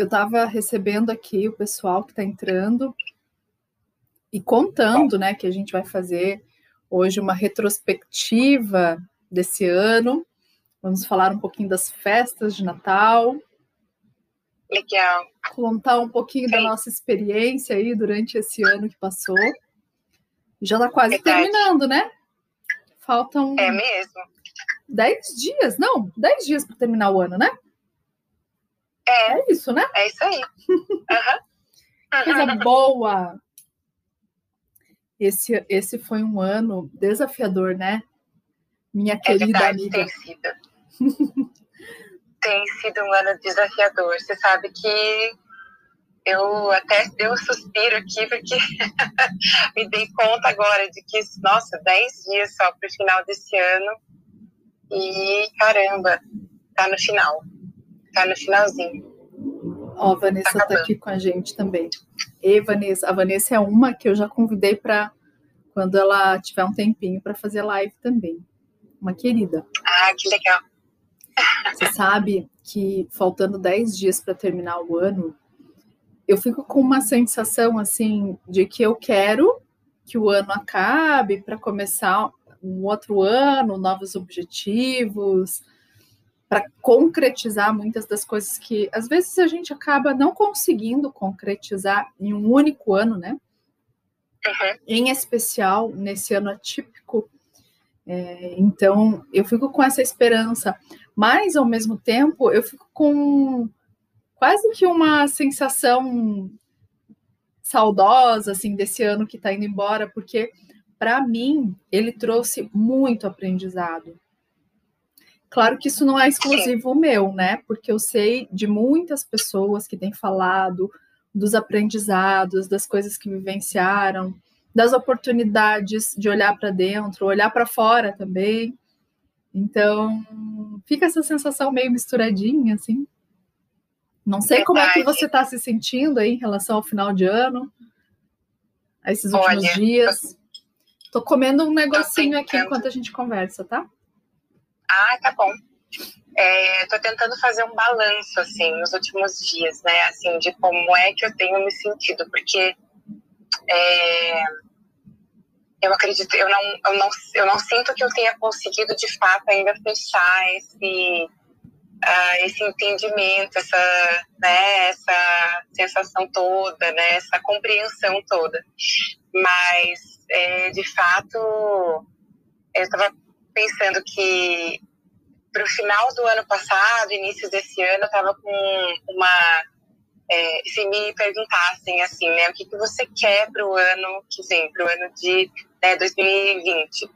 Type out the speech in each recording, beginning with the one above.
eu estava recebendo aqui o pessoal que está entrando e contando, né, que a gente vai fazer hoje uma retrospectiva desse ano. Vamos falar um pouquinho das festas de Natal. Legal. Contar um pouquinho Sim. da nossa experiência aí durante esse ano que passou. Já está quase Verdade. terminando, né? Faltam. É mesmo. Dez dias, não, dez dias para terminar o ano, né? É. É isso, né? É isso aí. Uhum. Coisa boa. Esse, esse foi um ano desafiador, né? Minha é querida verdade, amiga. Tem sido. tem sido um ano desafiador. Você sabe que eu até dei um suspiro aqui, porque me dei conta agora de que, nossa, 10 dias só para o final desse ano. E caramba, tá no final. Tá no finalzinho. Ó, a Vanessa tá, tá aqui com a gente também. E Vanessa, a Vanessa é uma que eu já convidei para quando ela tiver um tempinho para fazer live também. Uma querida. Ah, que legal. Você sabe que faltando 10 dias para terminar o ano, eu fico com uma sensação assim de que eu quero que o ano acabe para começar um outro ano, novos objetivos, para concretizar muitas das coisas que às vezes a gente acaba não conseguindo concretizar em um único ano, né? Uhum. Em especial nesse ano atípico. É, então, eu fico com essa esperança, mas ao mesmo tempo eu fico com quase que uma sensação saudosa assim desse ano que está indo embora, porque para mim ele trouxe muito aprendizado. Claro que isso não é exclusivo meu, né? Porque eu sei de muitas pessoas que têm falado dos aprendizados, das coisas que vivenciaram, das oportunidades de olhar para dentro, olhar para fora também. Então, fica essa sensação meio misturadinha, assim. Não sei Verdade. como é que você está se sentindo aí em relação ao final de ano, a esses últimos Olha, dias. Tô comendo um negocinho aqui enquanto a gente conversa, tá? Ah, tá bom. É, tô tentando fazer um balanço, assim, nos últimos dias, né? Assim, de como é que eu tenho me sentido, porque é, eu acredito, eu não, eu, não, eu não sinto que eu tenha conseguido, de fato, ainda fechar esse uh, esse entendimento, essa, né, essa sensação toda, né, essa compreensão toda. Mas, é, de fato, eu estava pensando que para o final do ano passado, início desse ano, eu estava com uma. É, se me perguntassem assim, né, o que, que você quer para o ano que vem, para o ano de né, 2020?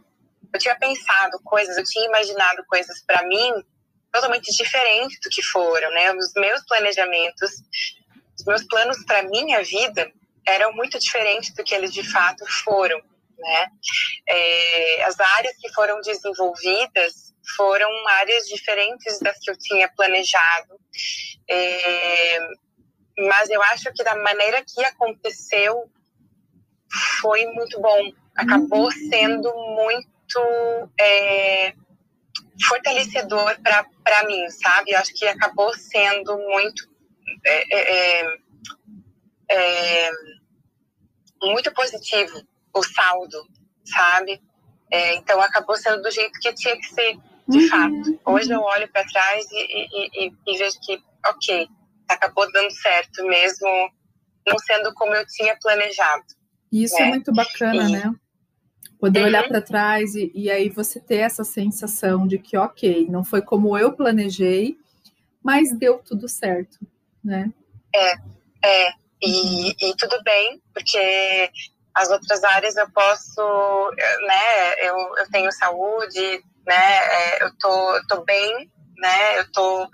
Eu tinha pensado coisas, eu tinha imaginado coisas para mim totalmente diferente do que foram, né? Os meus planejamentos, os meus planos para minha vida eram muito diferentes do que eles de fato foram, né? É, as áreas que foram desenvolvidas foram áreas diferentes das que eu tinha planejado, é, mas eu acho que da maneira que aconteceu foi muito bom. Acabou uhum. sendo muito é, fortalecedor para mim, sabe? Eu acho que acabou sendo muito é, é, é, muito positivo o saldo, sabe? É, então acabou sendo do jeito que tinha que ser, de uhum. fato. Hoje eu olho para trás e, e, e, e, vejo que, ok, acabou dando certo mesmo, não sendo como eu tinha planejado. Isso é né? é muito bacana, né? Poder uhum. olhar para trás e, e aí você ter essa sensação de que, ok, não foi como eu planejei, mas deu tudo certo, né? É, é. E, e tudo bem, porque as outras áreas eu posso, né? Eu, eu tenho saúde, né? É, eu tô, eu tô bem, né? Eu tô,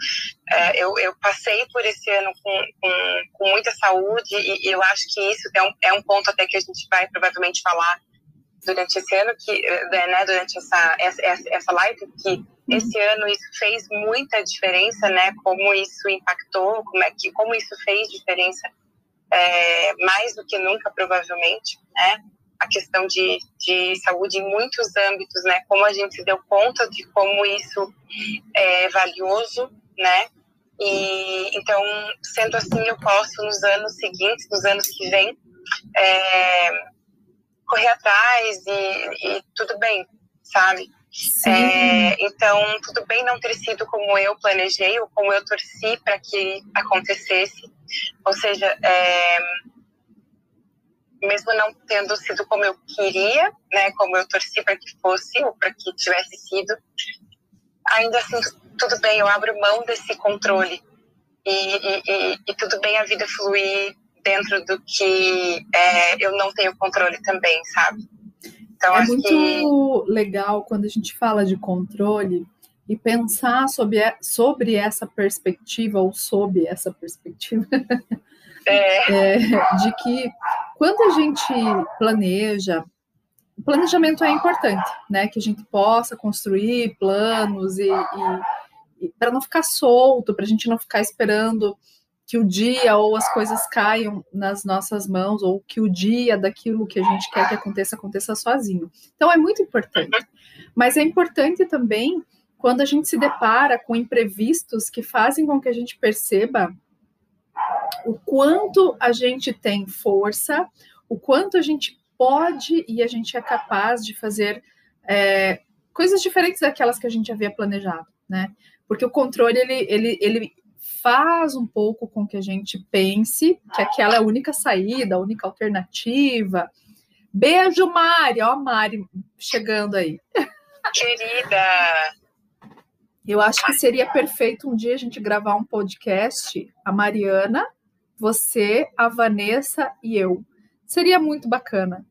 é, eu, eu passei por esse ano com, com, com muita saúde e, e, eu acho que isso é um, é um ponto até que a gente vai provavelmente falar durante esse ano que eh, né, durante essa, essa essa live que esse ano isso fez muita diferença né como isso impactou como é que como isso fez diferença é, mais do que nunca provavelmente né a questão de, de saúde em muitos âmbitos né como a gente se deu conta de como isso é valioso né E então, sendo assim, eu posso nos anos seguintes, nos anos que vêm, é, correr atrás e, e, tudo bem, sabe? É, então, tudo bem não ter sido como eu planejei ou como eu torci para que acontecesse. Ou seja, é, mesmo não tendo sido como eu queria, né, como eu torci para que fosse ou para que tivesse sido, ainda assim tudo bem, eu abro mão desse controle e, e, e, e tudo bem a vida fluir dentro do que é, eu não tenho controle também, sabe? Então, é muito que... legal quando a gente fala de controle e pensar sobre, sobre essa perspectiva ou sob essa perspectiva é. É, de que quando a gente planeja, o planejamento é importante, né? Que a gente possa construir planos e, e, e para não ficar solto, para a gente não ficar esperando que o dia ou as coisas caiam nas nossas mãos, ou que o dia daquilo que a gente quer que aconteça, aconteça sozinho. Então é muito importante. Mas é importante também quando a gente se depara com imprevistos que fazem com que a gente perceba o quanto a gente tem força, o quanto a gente pode e a gente é capaz de fazer é, coisas diferentes daquelas que a gente havia planejado, né? Porque o controle ele, ele, ele faz um pouco com que a gente pense que aquela é a única saída, a única alternativa. Beijo, Mari, ó, a Mari chegando aí. Querida! Eu acho que seria perfeito um dia a gente gravar um podcast, a Mariana, você, a Vanessa e eu. Seria muito bacana.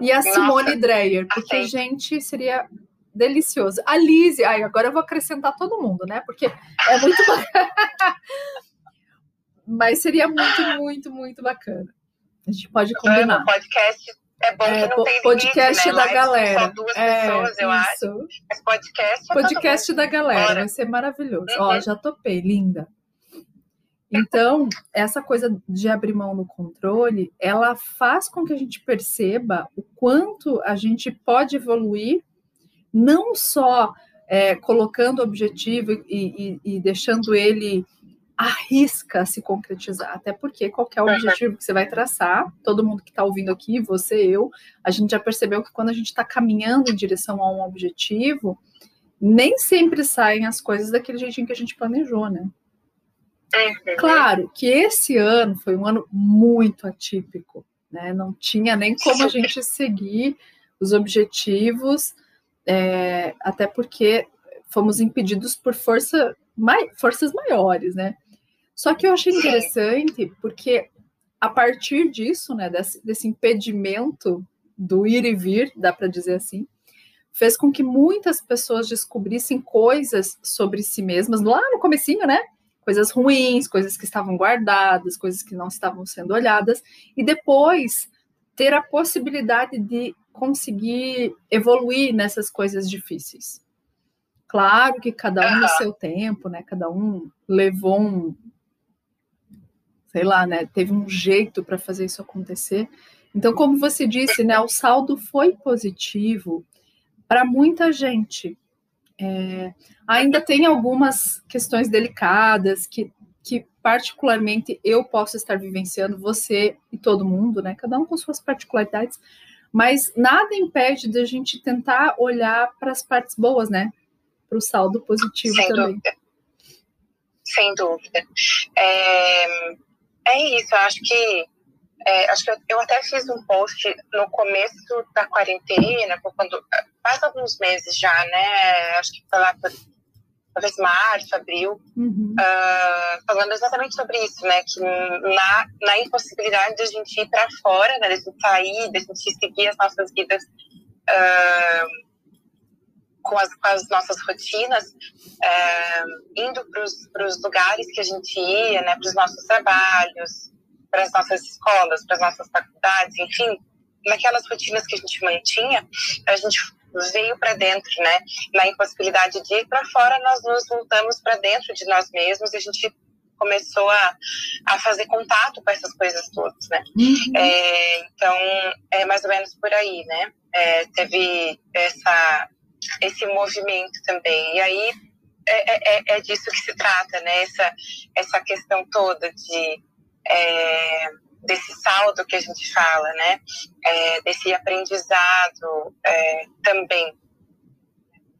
E a Simone Dreyer, porque, gente, seria delicioso. A Lise, ai, agora eu vou acrescentar todo mundo, né? Porque é muito bacana. Mas seria muito, muito, muito bacana. A gente pode combinar. O podcast é bom é, que não tem podcast limite, né? da galera. Só duas é, pessoas, eu isso. acho. Mas podcast é Podcast da galera, Bora. vai ser maravilhoso. Uhum. Ó, já topei, linda. Então, essa coisa de abrir mão no controle, ela faz com que a gente perceba o quanto a gente pode evoluir não só é, colocando o objetivo e, e, e, deixando ele arrisca se concretizar, até porque qualquer objetivo que você vai traçar, todo mundo que está ouvindo aqui, você, eu, a gente já percebeu que quando a gente está caminhando em direção a um objetivo, nem sempre saem as coisas daquele jeitinho que a gente planejou, né? Uhum. Claro que esse ano foi um ano muito atípico, né? Não tinha nem como a gente seguir os objetivos é, até porque fomos impedidos por força, mai, forças maiores, né? Só que eu achei interessante porque a partir disso, né, desse, desse impedimento do ir e vir, dá para dizer assim, fez com que muitas pessoas descobrissem coisas sobre si mesmas lá no comecinho, né? Coisas ruins, coisas que estavam guardadas, coisas que não estavam sendo olhadas, e depois ter a possibilidade de conseguir evoluir nessas coisas difíceis. Claro que cada um no seu tempo, né? Cada um levou um, sei lá, né? Teve um jeito para fazer isso acontecer. Então, como você disse, né? O saldo foi positivo para muita gente. É, ainda tem algumas questões delicadas que, que particularmente eu posso estar vivenciando, você e todo mundo, né? Cada um com suas particularidades, mas nada impede da gente tentar olhar para as partes boas, né? Para o saldo positivo Sem também. Dúvida. Sem dúvida. É, é isso, eu acho que é, acho que eu, eu, até fiz um post no começo da quarentena, quando faz alguns meses já, né? Acho que foi lá por talvez março, abril, uhum. uh, falando exatamente sobre isso, né? Que na, na impossibilidade de a gente ir para fora, né? De a gente sair, de a gente seguir as nossas vidas uh, com, as, com as nossas rotinas, uh, indo para os lugares que a gente ia, né? Para os nossos trabalhos, para as nossas escolas, para as nossas faculdades, enfim, naquelas rotinas que a gente mantinha, a gente veio para dentro, né? Na impossibilidade de ir para fora, nós nos voltamos para dentro de nós mesmos e a gente começou a, a fazer contato com essas coisas todas, né? Uhum. É, então, é mais ou menos por aí, né? É, teve essa, esse movimento também. E aí, é, é, é, disso que se trata, né? Essa, essa questão toda de é, desse saldo que a gente fala, né? É, desse aprendizado é, também.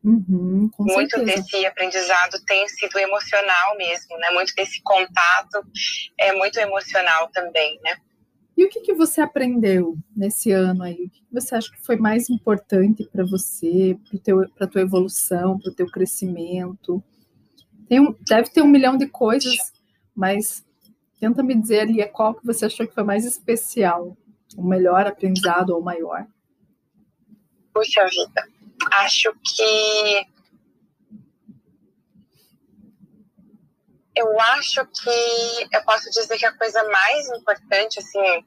Uhum, muito certeza. desse aprendizado tem sido emocional mesmo, né? Muito desse contato é muito emocional também, né? E o que, que você aprendeu nesse ano aí? O que, que você acha que foi mais importante para você, para a tua evolução, para o teu crescimento? Tem um, deve ter um milhão de coisas, mas tenta me dizer ali qual que você achou que foi mais especial, o melhor aprendizado ou o maior. Puxa vida, acho que eu acho que eu posso dizer que a coisa mais importante, assim,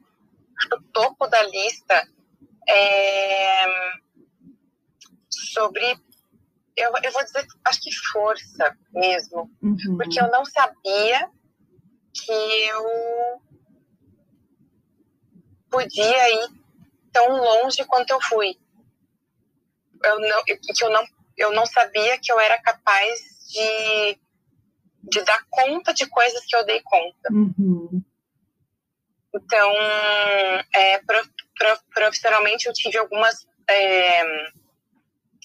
o topo da lista é sobre, eu, eu vou dizer, acho que força mesmo, uhum. porque eu não sabia que eu podia ir tão longe quanto eu fui. Eu não, que eu não, eu não sabia que eu era capaz de de dar conta de coisas que eu dei conta. Uhum. Então, é, pro, pro, profissionalmente eu tive algumas, é,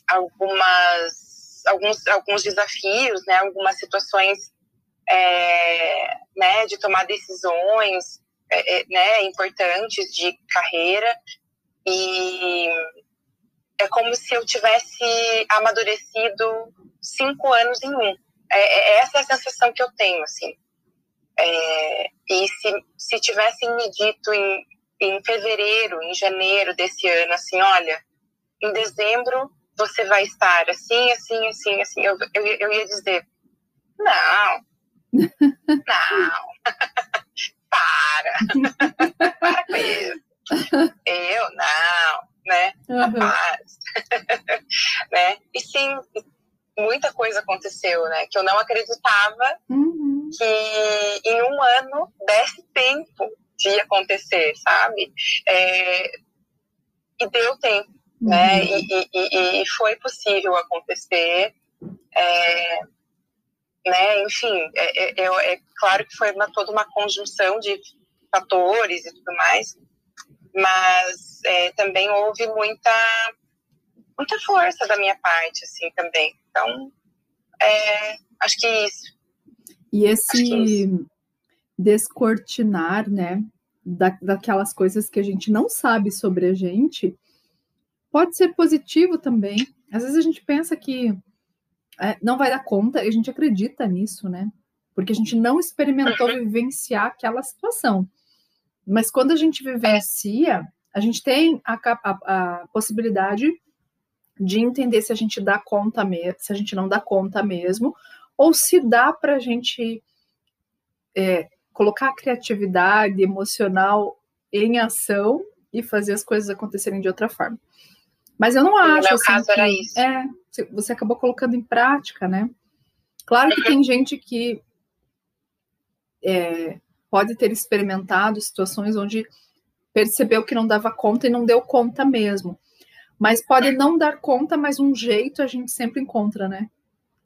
algumas, alguns, alguns desafios, né, algumas situações, é, né, de tomar decisões, é, é, né, importantes de carreira e é como se eu tivesse amadurecido cinco anos em um. É, é, essa é a sensação que eu tenho, assim. É, e se, se tivessem me dito em, em fevereiro, em janeiro desse ano, assim, olha, em dezembro você vai estar assim, assim, assim, assim, eu, eu, eu ia dizer, não, não, para, para com isso. Eu, não, né, uhum. rapaz, né, e sim, muita coisa aconteceu, né? Que eu não acreditava uhum. que em um ano desse tempo de acontecer, sabe? É, e deu tempo, né? uhum. né? E, e, e, foi possível acontecer. É, né? Enfim, é, é, é, é claro que foi uma, toda uma conjunção de fatores e tudo mais, mas é, também houve muita muita força da minha parte, assim, também. Então, é, acho que isso. E esse isso. descortinar, né, da, daquelas coisas que a gente não sabe sobre a gente, pode ser positivo também. Às vezes a gente pensa que é, não vai dar conta, e a gente acredita nisso, né? Porque a gente não experimentou uhum. vivenciar aquela situação. Mas quando a gente vivencia, a gente tem a, a, a possibilidade de entender se a gente dá conta mesmo, se a gente não dá conta mesmo, ou se dá para a gente é, colocar a criatividade emocional em ação e fazer as coisas acontecerem de outra forma. Mas eu não acho. Meu assim, caso que, era isso. É, você acabou colocando em prática, né? Claro que tem gente que é, pode ter experimentado situações onde percebeu que não dava conta e não deu conta mesmo. Mas pode não dar conta, mas um jeito a gente sempre encontra, né?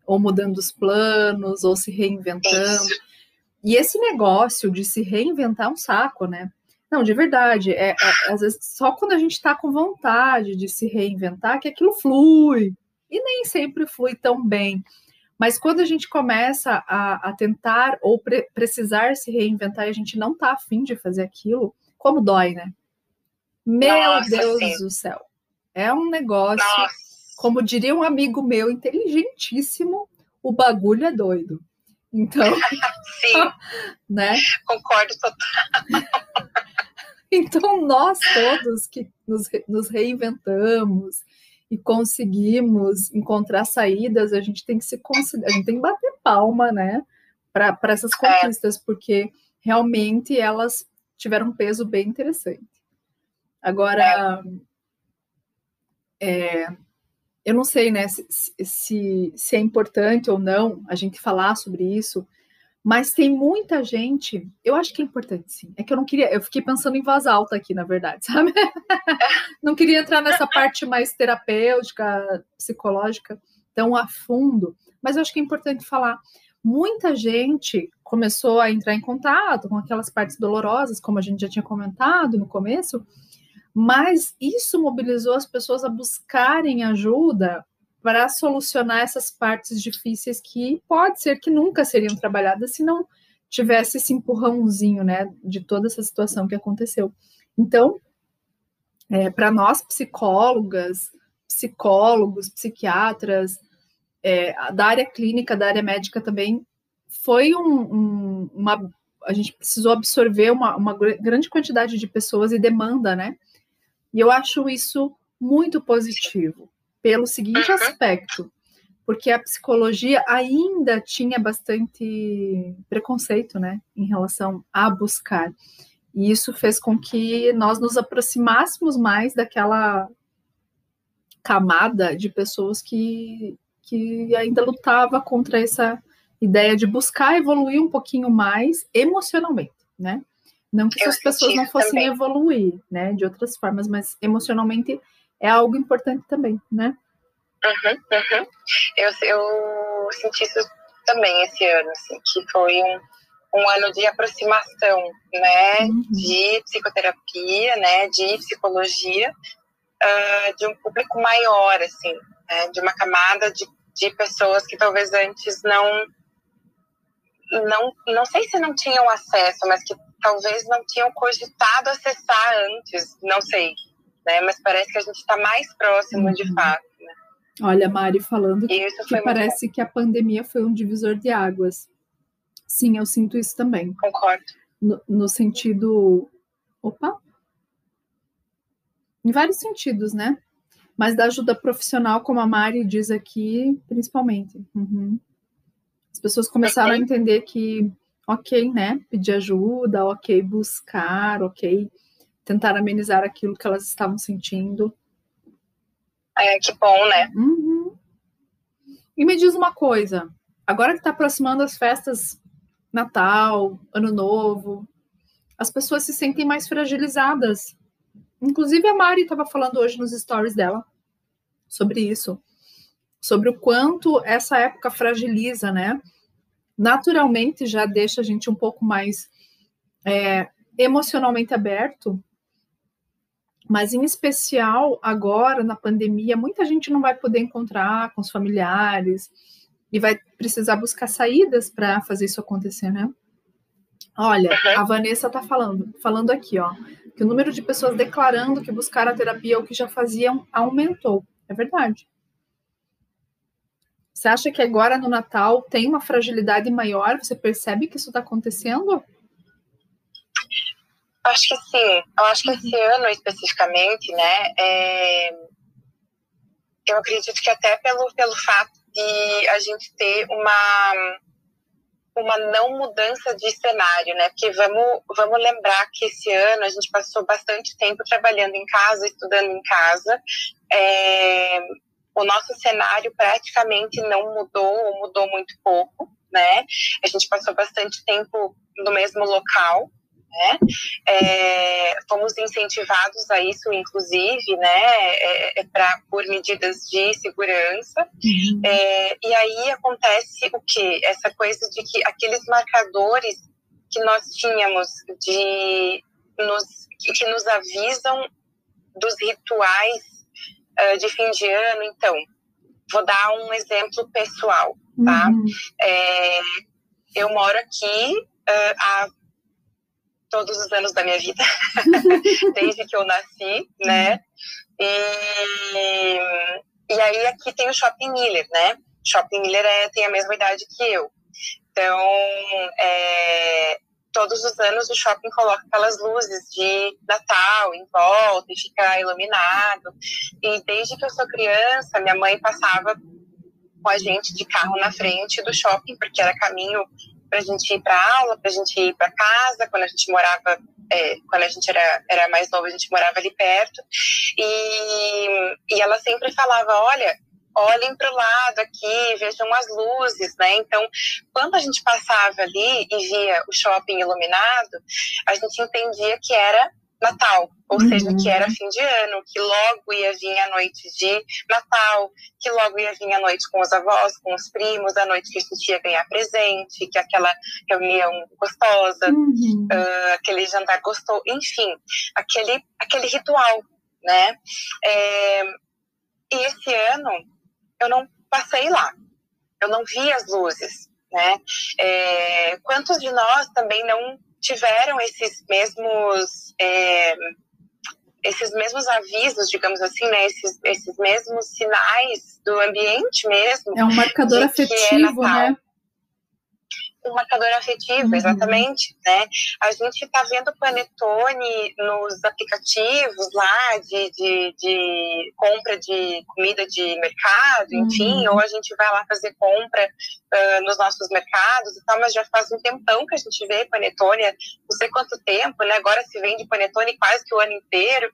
Ou mudando os planos, ou se reinventando. E esse negócio de se reinventar é um saco, né? Não, de verdade, é, é, às vezes só quando a gente está com vontade de se reinventar que aquilo flui. E nem sempre flui tão bem. Mas quando a gente começa a, a tentar ou pre precisar se reinventar e a gente não está afim de fazer aquilo, como dói, né? Meu Nossa, Deus sim. do céu. É um negócio, Nossa. como diria um amigo meu, inteligentíssimo, o bagulho é doido. Então, Sim, né? Concordo total. então, nós todos que nos, nos reinventamos e conseguimos encontrar saídas, a gente tem que se considerar, a gente tem que bater palma, né? Para essas é. conquistas, é. porque realmente elas tiveram um peso bem interessante. Agora, é é, eu não sei, né, se, se, se é importante ou não a gente falar sobre isso, mas tem muita gente, eu acho que é importante sim. É que eu não queria, eu fiquei pensando em voz alta aqui, na verdade, sabe? não queria entrar nessa parte mais terapêutica, psicológica tão a fundo, mas eu acho que é importante falar. Muita gente começou a entrar em contato com aquelas partes dolorosas, como a gente já tinha comentado no começo, mas isso mobilizou as pessoas a buscarem ajuda para solucionar essas partes difíceis que pode ser que nunca seriam trabalhadas se não tivesse esse empurrãozinho, né, de toda essa situação que aconteceu. Então, é, para nós psicólogas, psicólogos, psiquiatras, é, da área clínica, da área médica também, foi um, um, uma. A gente precisou absorver uma, uma grande quantidade de pessoas e demanda, né? E eu acho isso muito positivo, pelo seguinte uhum. aspecto, porque a psicologia ainda tinha bastante preconceito, né, em relação a buscar. E isso fez com que nós nos aproximássemos mais daquela camada de pessoas que, que ainda lutava contra essa ideia de buscar evoluir um pouquinho mais emocionalmente, né? Não que essas pessoas não fossem também. evoluir, né, de outras formas, mas emocionalmente é algo importante também, né? Uhum, uhum. Eu, eu senti isso também esse ano, assim, que foi um, um ano de aproximação, né, uhum. de psicoterapia, né, de psicologia, uh, de um público maior, assim, né, de uma camada de, de pessoas que talvez antes não, não, não sei se não tinham acesso, mas que talvez não tinham cogitado acessar antes, não sei, né, mas parece que a gente está mais próximo de uhum. fato. Né? Olha, Mari falando que, que parece que a pandemia foi um divisor de águas Sim, eu sinto isso também. Concordo. No, no sentido. Opa! Em vários sentidos, né? Mas da ajuda profissional, como a Mari diz aqui, principalmente. Uhum. As pessoas começaram a entender que, ok, né? Pedir ajuda, ok, buscar, ok, tentar amenizar aquilo que elas estavam sentindo. É, que bom, né? Uhum. E me diz uma coisa, agora que está aproximando as festas Natal, Ano Novo, as pessoas se sentem mais fragilizadas. Inclusive, a Mari estava falando hoje nos stories dela sobre isso, sobre o quanto essa época fragiliza, né? Naturalmente já deixa a gente um pouco mais é, emocionalmente aberto, mas em especial agora na pandemia, muita gente não vai poder encontrar com os familiares, e vai precisar buscar saídas para fazer isso acontecer, né? Olha, a Vanessa está falando, falando aqui, ó, que o número de pessoas declarando que buscaram a terapia ou que já faziam aumentou. É verdade. Você acha que agora no Natal tem uma fragilidade maior? Você percebe que isso está acontecendo? Acho que sim. Eu acho que esse uhum. ano especificamente, né? É... Eu acredito que até pelo, pelo fato de a gente ter uma uma não mudança de cenário, né? Porque vamos, vamos lembrar que esse ano a gente passou bastante tempo trabalhando em casa, estudando em casa. É, o nosso cenário praticamente não mudou, ou mudou muito pouco, né? A gente passou bastante tempo no mesmo local, né? É, fomos incentivados a isso, inclusive, né, é, é pra, por medidas de segurança. Uhum. É, e aí acontece o que? Essa coisa de que aqueles marcadores que nós tínhamos de nos, que nos avisam dos rituais uh, de fim de ano, então, vou dar um exemplo pessoal, tá? Uhum. É, eu moro aqui uh, há todos os anos da minha vida, desde que eu nasci, né? E, e aí aqui tem o Shopping Miller, né? Shopping Miller é, tem a mesma idade que eu. Então, é, todos os anos o shopping coloca aquelas luzes de Natal em volta e fica iluminado. E desde que eu sou criança, minha mãe passava com a gente de carro na frente do shopping, porque era caminho para a gente ir para aula, para a gente ir para casa, quando a gente morava, é, quando a gente era, era mais novo, a gente morava ali perto. E, e ela sempre falava: olha, olhem para o lado aqui, vejam as luzes, né? Então, quando a gente passava ali e via o shopping iluminado, a gente entendia que era Natal, ou uhum. seja, que era fim de ano, que logo ia vir a noite de Natal, que logo ia vir a noite com os avós, com os primos, a noite que a gente ia ganhar presente, que aquela reunião gostosa, uhum. uh, aquele jantar gostoso, enfim, aquele, aquele ritual, né? É, e esse ano eu não passei lá, eu não vi as luzes, né? É, quantos de nós também não tiveram esses mesmos é, esses mesmos avisos, digamos assim, né, esses, esses mesmos sinais do ambiente mesmo. É um marcador é afetivo, né? Um marcador afetivo, uhum. exatamente, né? A gente está vendo panetone nos aplicativos lá de, de, de, compra de comida de mercado, enfim, uhum. ou a gente vai lá fazer compra uh, nos nossos mercados e tal, mas já faz um tempão que a gente vê panetone, não sei quanto tempo, né? Agora se vende panetone quase que o ano inteiro.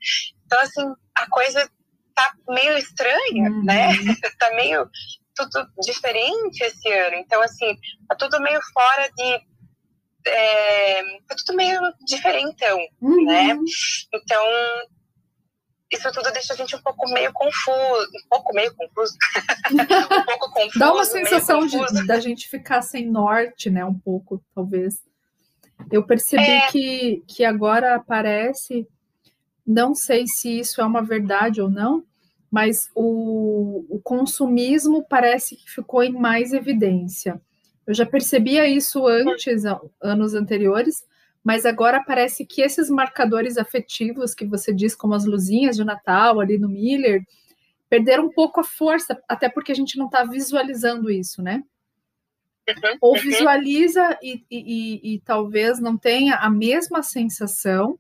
Então, assim, a coisa tá meio estranha, uhum. né? tá meio tudo diferente esse ano. Então, assim, tá tudo meio fora de. É, tá tudo meio diferentão, uhum. né? Então, isso tudo deixa a gente um pouco meio confuso, um pouco meio confuso, um pouco confuso. Dá uma sensação de da gente ficar sem norte, né? Um pouco, talvez. Eu percebi é... que, que agora aparece, não sei se isso é uma verdade ou não, mas o, o consumismo parece que ficou em mais evidência. Eu já percebia isso antes, anos anteriores, mas agora parece que esses marcadores afetivos que você diz, como as luzinhas de Natal ali no Miller, perderam um pouco a força, até porque a gente não está visualizando isso, né? Uhum, Ou uhum. visualiza e, e, e, e, talvez não tenha a mesma sensação,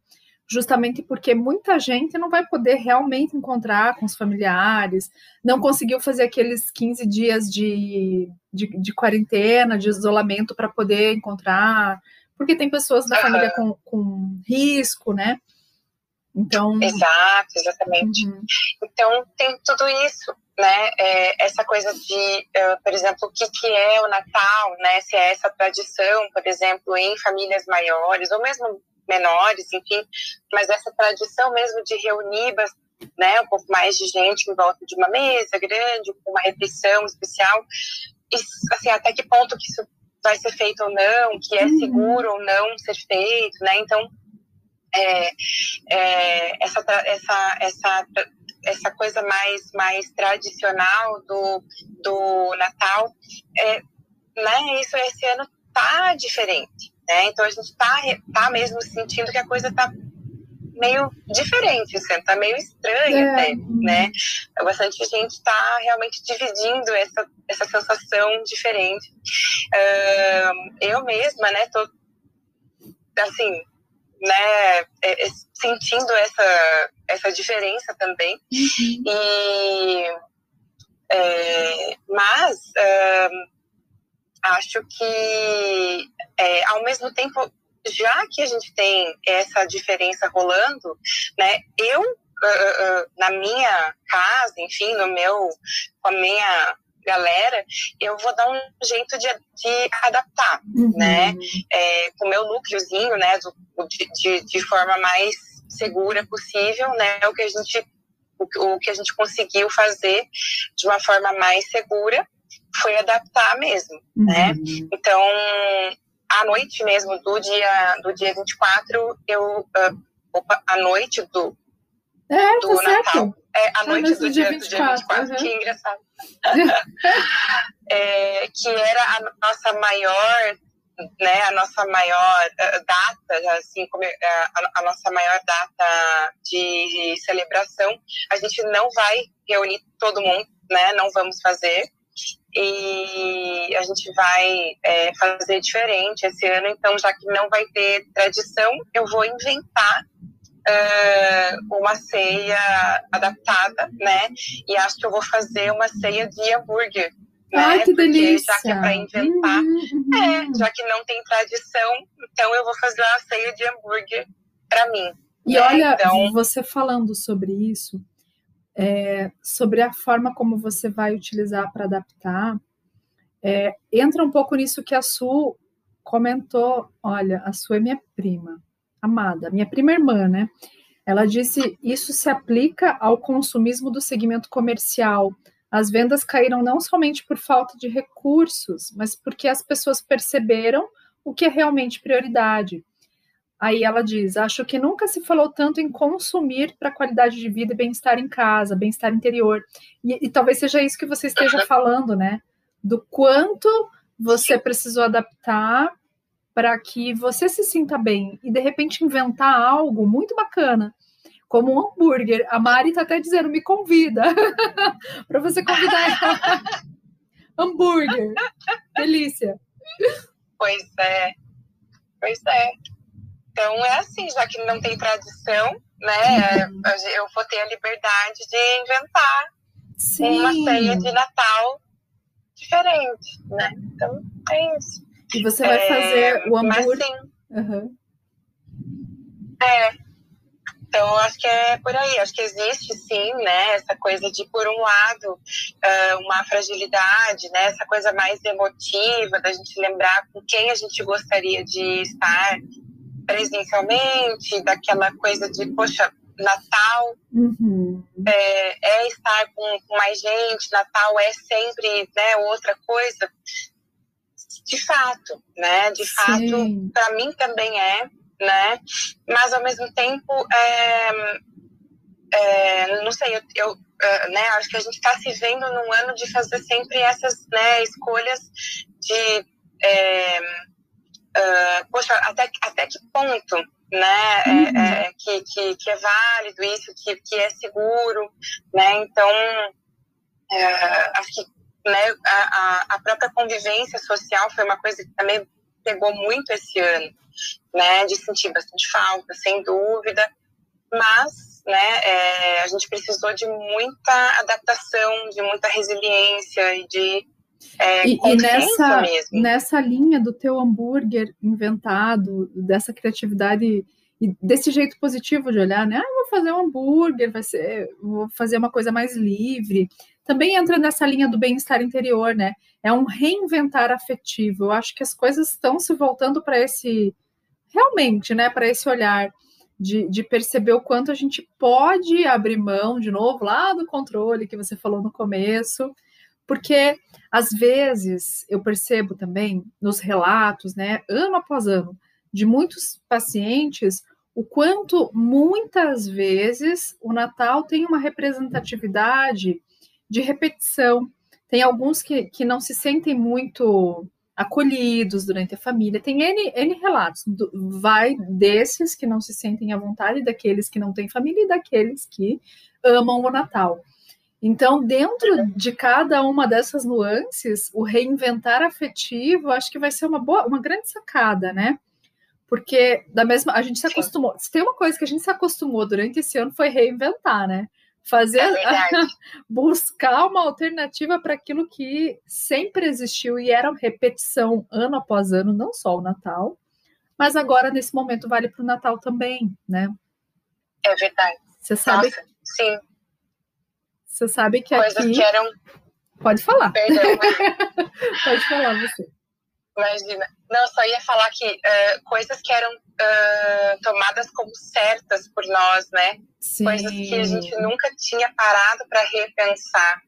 justamente porque muita gente não vai poder realmente encontrar com os familiares, não conseguiu fazer aqueles 15 dias de, de, de quarentena, de isolamento para poder encontrar, porque tem pessoas da família com, com risco, né? Então. Exato, exatamente. Uhum. Então tem tudo isso, né? É, essa coisa de, uh, por exemplo, o que, que é o Natal, né? Se é essa tradição, por exemplo, em famílias maiores, ou mesmo menores, enfim, mas essa tradição mesmo de reunir né, um pouco mais de gente em volta de uma mesa grande, com uma refeição especial, e, assim, até que ponto que isso vai ser feito ou não, que é uhum. seguro ou não ser feito, né, então é, é, essa, essa, essa, essa coisa mais, mais tradicional do, do Natal, é, né, isso esse ano tá diferente, né? Então a gente está tá mesmo sentindo que a coisa está meio diferente, assim, tá meio estranha é. até, né? Bastante gente está realmente dividindo essa, essa sensação diferente. Uh, eu mesma, né, tô assim, né, é, é, sentindo essa, essa diferença também. Uhum. E, é, mas uh, acho que, é, ao mesmo tempo, já que a gente tem essa diferença rolando, né, eu, uh, uh, na minha casa, enfim, no meu, com a minha galera, eu vou dar um jeito de, de adaptar, uhum. né, é, com o meu núcleozinho, né, do, de, de, forma mais segura possível, né, o que a gente o que a gente conseguiu fazer de uma forma mais segura foi adaptar mesmo, uhum. né? Então, à noite mesmo do dia do dia 24, eu uh, opa, à noite do é, do tá Natal. Certo. É, à noite do, dia, 24, do dia 24, uhum. que engraçado. é, que era a nossa maior, né, a nossa maior uh, data, assim, como, uh, a, a, nossa maior data de celebração. A gente não vai reunir todo mundo, né, não vamos fazer e a gente vai é, fazer diferente esse ano. Então, já que não vai ter tradição, eu vou inventar uh, uma ceia adaptada, né? E acho que eu vou fazer uma ceia de hambúrguer. Né? Ai, que Porque delícia! Já que é para inventar, uhum, uhum. é, já que não tem tradição, então eu vou fazer uma ceia de hambúrguer para mim. E né? olha, então... você falando sobre isso, é, sobre a forma como você vai utilizar para adaptar, é, entra um pouco nisso que a Su comentou. Olha, a Su é minha prima. amada, minha prima irmã, né? Ela disse: isso se aplica ao consumismo do segmento comercial. As vendas caíram não somente por falta de recursos, mas porque as pessoas perceberam o que é realmente prioridade. Aí ela diz: Acho que nunca se falou tanto em consumir para qualidade de vida e bem-estar em casa, bem-estar interior. E, e, talvez seja isso que você esteja falando, né? Do quanto você precisou adaptar para que você se sinta bem e de repente inventar algo muito bacana, como um hambúrguer. A Mari está até dizendo: me convida para você convidar ela. hambúrguer. Delícia. Pois é. Pois é. Então é assim, já que não tem tradição, né? Uhum. Eu vou ter a liberdade de inventar Sim. uma ceia de Natal diferente, né? Então é isso. E você vai fazer é, o hambúrguer. Mas, sim. Uhum. É. Então, acho que é por aí. Acho que existe, sim, né? Essa coisa de, por um lado, uma fragilidade, né? Essa coisa mais emotiva, da gente lembrar com quem a gente gostaria de estar presencialmente, daquela coisa de, poxa, Natal uhum. é, é, estar com, com, mais gente, Natal é sempre né, outra coisa. De fato, né? De fato, para mim também é, né? Mas ao mesmo tempo, é, é, não sei, eu, eu é, né, acho que a gente está se vendo num ano de fazer sempre essas né, escolhas de é, uh, poxa, até, até que ponto né, é, uhum. é, é, que, que, que, é válido isso, que, que é seguro, né, então é, acho que né, a, a própria convivência social foi uma coisa que também pegou muito esse ano, né, de sentir bastante falta, sem dúvida, mas né, é, a gente precisou de muita adaptação, de muita resiliência e de é, e, e nessa, nessa linha do teu hambúrguer inventado, dessa criatividade e desse jeito positivo de olhar, né? Ah, vou fazer um hambúrguer, vai ser, vou fazer uma coisa mais livre. Também entra nessa linha do bem-estar interior, né? É um reinventar afetivo. Eu acho que as coisas estão se voltando para esse realmente, né? Para esse olhar de, de perceber o quanto a gente pode abrir mão de novo lá do controle que você falou no começo porque às vezes eu percebo também nos relatos, né, ano após ano, de muitos pacientes, o quanto muitas vezes o Natal tem uma representatividade de repetição. Tem alguns que, que não se sentem muito acolhidos durante a família. Tem N, N relatos. Do, vai desses que não se sentem à vontade, daqueles que não têm família e daqueles que amam o Natal. Então, dentro de cada uma dessas nuances, o reinventar afetivo, acho que vai ser uma boa, uma grande sacada, né? Porque da mesma, a gente se acostumou. Se tem uma coisa que a gente se acostumou durante esse ano foi reinventar, né? Fazer é buscar uma alternativa para aquilo que sempre existiu e era repetição ano após ano, não só o Natal, mas agora nesse momento vale para o Natal também, né? É verdade. Você sabe? Nossa, sim. Você sabe que Coisas aqui... que eram... Pode falar. Perdão. Pode falar você. Imagina. Não, só ia falar que uh, coisas que eram uh, tomadas como certas por nós, né? Sim. Coisas que a gente nunca tinha parado para repensar.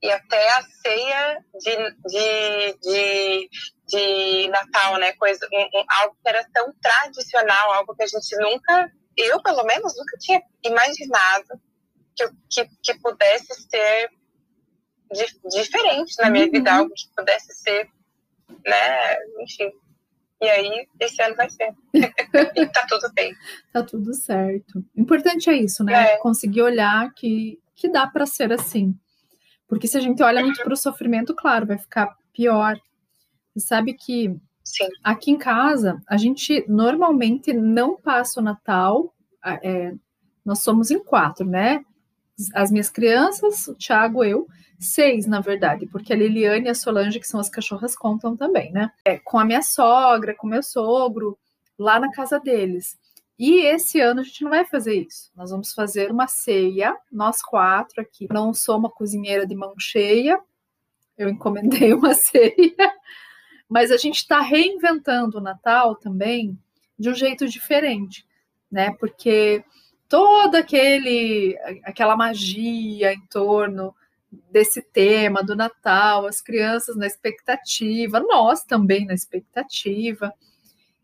E até a ceia de, de, de, de Natal, né? Coisa, um, um, algo que era tão tradicional, algo que a gente nunca, eu pelo menos, nunca tinha imaginado que, que, que pudesse ser diferente na minha uhum. vida, algo que pudesse ser, né, enfim. E aí, esse ano vai ser. e tá tudo bem. Tá tudo certo. Importante é isso, né? É. Conseguir olhar que, que dá para ser assim. Porque se a gente olha muito para o sofrimento, claro, vai ficar pior. Você sabe que Sim. aqui em casa, a gente normalmente não passa o Natal. É, nós somos em quatro, né? As minhas crianças, o Thiago, eu, seis, na verdade, porque a Liliane e a Solange, que são as cachorras, contam também, né? É, com a minha sogra, com meu sogro, lá na casa deles. E esse ano a gente não vai fazer isso. Nós vamos fazer uma ceia, nós quatro aqui. Não sou uma cozinheira de mão cheia, eu encomendei uma ceia, mas a gente está reinventando o Natal também de um jeito diferente né? Porque toda aquele aquela magia em torno desse tema do Natal, as crianças na expectativa, nós também na expectativa.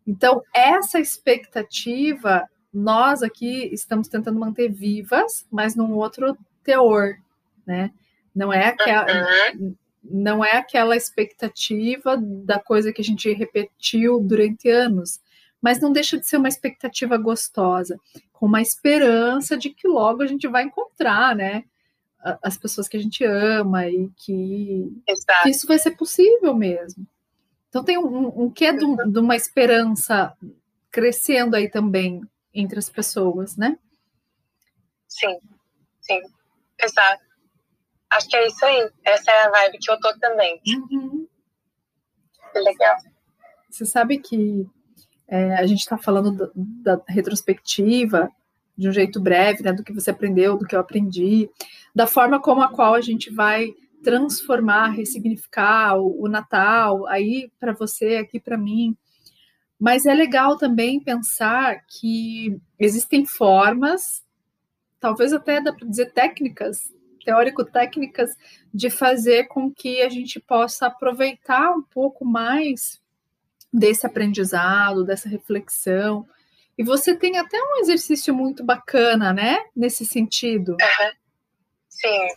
Então, essa expectativa nós aqui estamos tentando manter vivas, mas num outro teor, né? Não é aquela, uhum. não é aquela expectativa da coisa que a gente repetiu durante anos, mas não deixa de ser uma expectativa gostosa, com uma esperança de que logo a gente vai encontrar, né? As pessoas que a gente ama e que, que isso vai ser possível mesmo. Então tem um, um quê de, de uma esperança crescendo aí também entre as pessoas, né? Sim, sim, exato. Acho que é isso aí. Essa é a vibe que eu tô também. Uhum. Legal. Você sabe que é, a gente está falando da, da, retrospectiva de um jeito breve, né, do que você aprendeu, do que eu aprendi, da forma como a qual a gente vai transformar, ressignificar o, o Natal, aí para você, aqui para mim. Mas é legal também pensar que existem formas, talvez até dá para dizer técnicas, teórico-técnicas, de fazer com que a gente possa aproveitar um pouco mais desse aprendizado, dessa reflexão. E você tem até um exercício muito bacana, né? Nesse sentido. Uhum. Sim.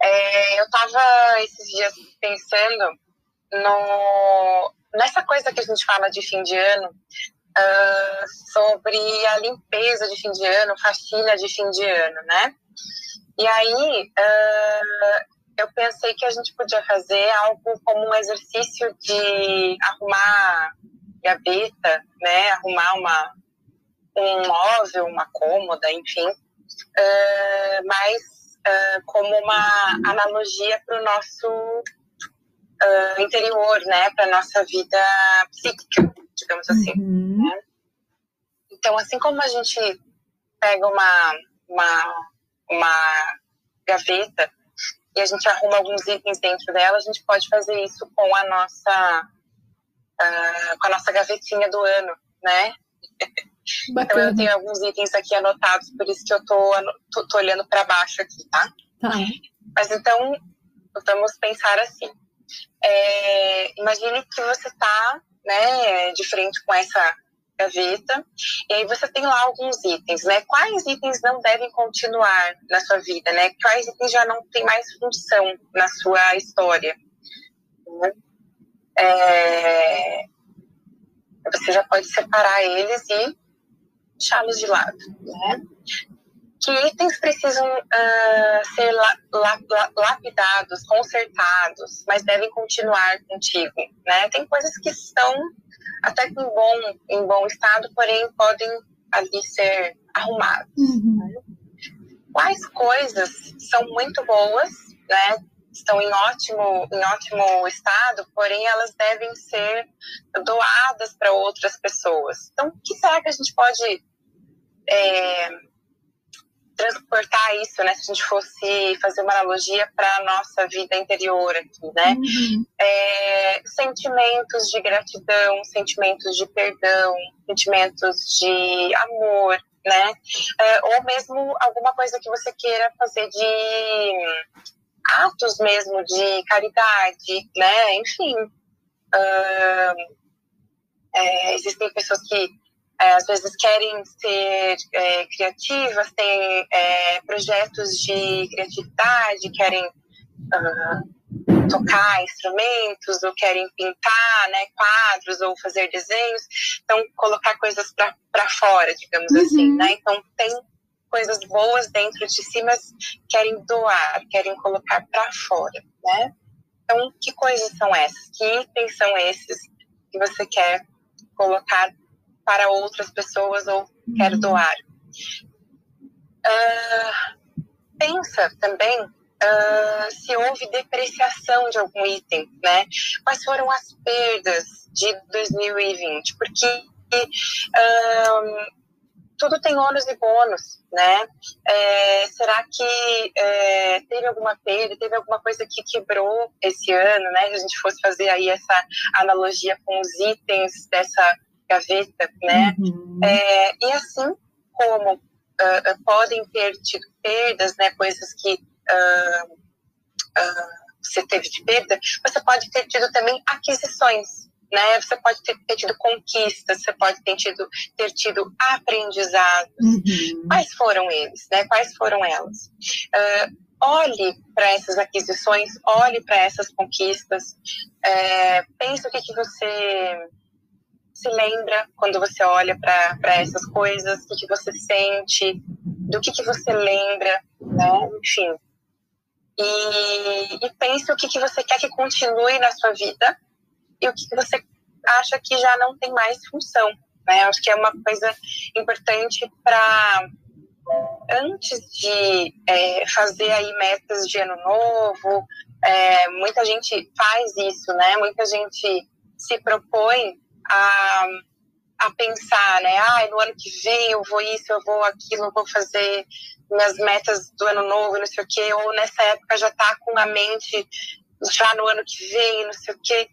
É, eu estava esses dias pensando no, nessa coisa que a gente fala de fim de ano, uh, sobre a limpeza de fim de ano, faxina de fim de ano, né? E aí uh, eu pensei que a gente podia fazer algo como um exercício de arrumar gaveta, né? Arrumar uma, um móvel, uma cômoda, enfim, uh, mas como uma analogia para o nosso uh, interior, né, para nossa vida psíquica, digamos assim. Uhum. Né? Então, assim como a gente pega uma, uma, uma gaveta e a gente arruma alguns itens dentro dela, a gente pode fazer isso com a nossa uh, com a nossa gavetinha do ano, né? Então eu tenho alguns itens aqui anotados, por isso que eu tô, tô, tô olhando para baixo aqui, tá? Tá. Mas então vamos pensar assim. É, imagine que você está né, de frente com essa gaveta, e aí você tem lá alguns itens, né? Quais itens não devem continuar na sua vida, né? Quais itens já não têm mais função na sua história? Né? É, você já pode separar eles e deixá-los de lado, né? Que itens precisam uh, ser la, la, la, lapidados, consertados, mas devem continuar contigo, né? Tem coisas que estão até em bom, em bom estado, porém podem ali ser arrumadas. Uhum. Né? Quais coisas são muito boas, né? Estão em ótimo, em ótimo estado, porém elas devem ser doadas para outras pessoas. Então, o que será que a gente pode é, transportar isso, né? Se a gente fosse fazer uma analogia para a nossa vida interior aqui, né? Uhum. É, sentimentos de gratidão, sentimentos de perdão, sentimentos de amor, né? É, ou mesmo alguma coisa que você queira fazer de atos mesmo de caridade, né? Enfim. Uh, é, existem pessoas que às vezes querem ser é, criativas, têm é, projetos de criatividade, querem uh, tocar instrumentos, ou querem pintar né, quadros, ou fazer desenhos. Então, colocar coisas para fora, digamos uhum. assim. Né? Então, tem coisas boas dentro de si, mas querem doar, querem colocar para fora. Né? Então, que coisas são essas? Que itens são esses que você quer colocar para outras pessoas ou uhum. quer doar. Uh, pensa também uh, se houve depreciação de algum item, né? Quais foram as perdas de 2020? Porque uh, tudo tem ônus e bônus, né? É, será que é, teve alguma perda, teve alguma coisa que quebrou esse ano, né? Se a gente fosse fazer aí essa analogia com os itens dessa gaveta, né? Uhum. É, e assim como uh, podem ter tido perdas, né? Coisas que uh, uh, você teve de perda, você pode ter tido também aquisições, né? Você pode ter, ter tido conquistas, você pode ter tido, ter tido aprendizados. Uhum. Quais foram eles, né? Quais foram elas? Olhe para essas aquisições, olhe para essas conquistas, é, pense o que, que você se lembra quando você olha para essas coisas, o que, que você sente, do que, que você lembra, né? enfim. E, e pense o que, que você quer que continue na sua vida e o que, que você acha que já não tem mais função. Né? Acho que é uma coisa importante para antes de é, fazer aí metas de ano novo, é, muita gente faz isso, né? Muita gente se propõe a, a pensar, né? Ah, no ano que vem eu vou isso, eu vou aquilo, eu vou fazer minhas metas do ano novo, não sei o quê, ou nessa época já tá com a mente já no ano que vem, não sei o quê.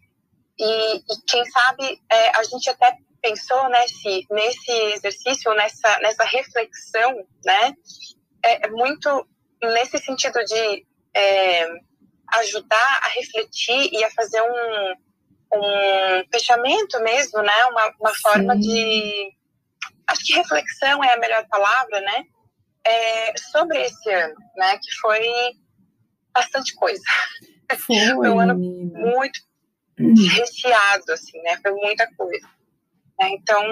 E, e quem sabe é, a gente até pensou nesse, nesse exercício, nessa, nessa reflexão, né? É, é muito nesse sentido de é, ajudar a refletir e a fazer um, um fechamento mesmo, né? Uma, uma forma de. Acho que reflexão é a melhor palavra, né? É, sobre esse ano, né? Que foi bastante coisa. Foi, foi um ano muito recheado, assim, né? Foi muita coisa. Né? Então,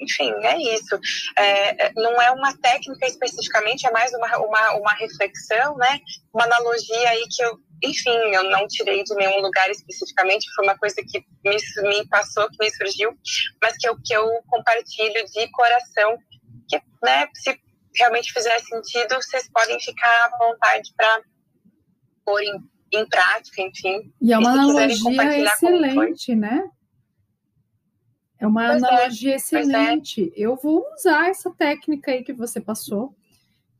enfim, é isso. É, é, não é uma técnica especificamente, é mais uma, uma, uma reflexão, né? Uma analogia aí que eu, enfim, eu não tirei de nenhum lugar especificamente, foi uma coisa que me, me passou, que me surgiu, mas que eu, que eu compartilho de coração, que, né, se realmente fizer sentido, vocês podem ficar à vontade para pôr em, em prática, enfim. E é uma analogia excelente, né? É uma pois é, analogia é, excelente. É. Eu vou usar essa técnica aí que você passou.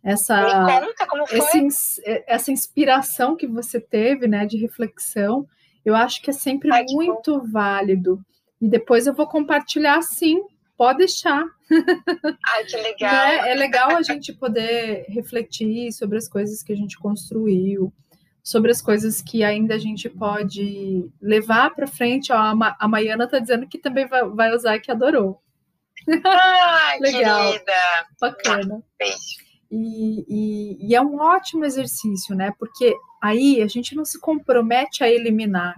Essa, esse, essa inspiração que você teve, né, de reflexão, eu acho que é sempre Ai, muito válido. E depois eu vou compartilhar sim, pode deixar. Ai, que legal. É, é legal a gente poder refletir sobre as coisas que a gente construiu, sobre as coisas que ainda a gente pode levar para frente. Ó, a, Ma a Maiana está dizendo que também vai, vai usar que adorou. Ah, Legal. Querida. Bacana. E, e, e, é um ótimo exercício, né? Porque aí a gente não se compromete a eliminar.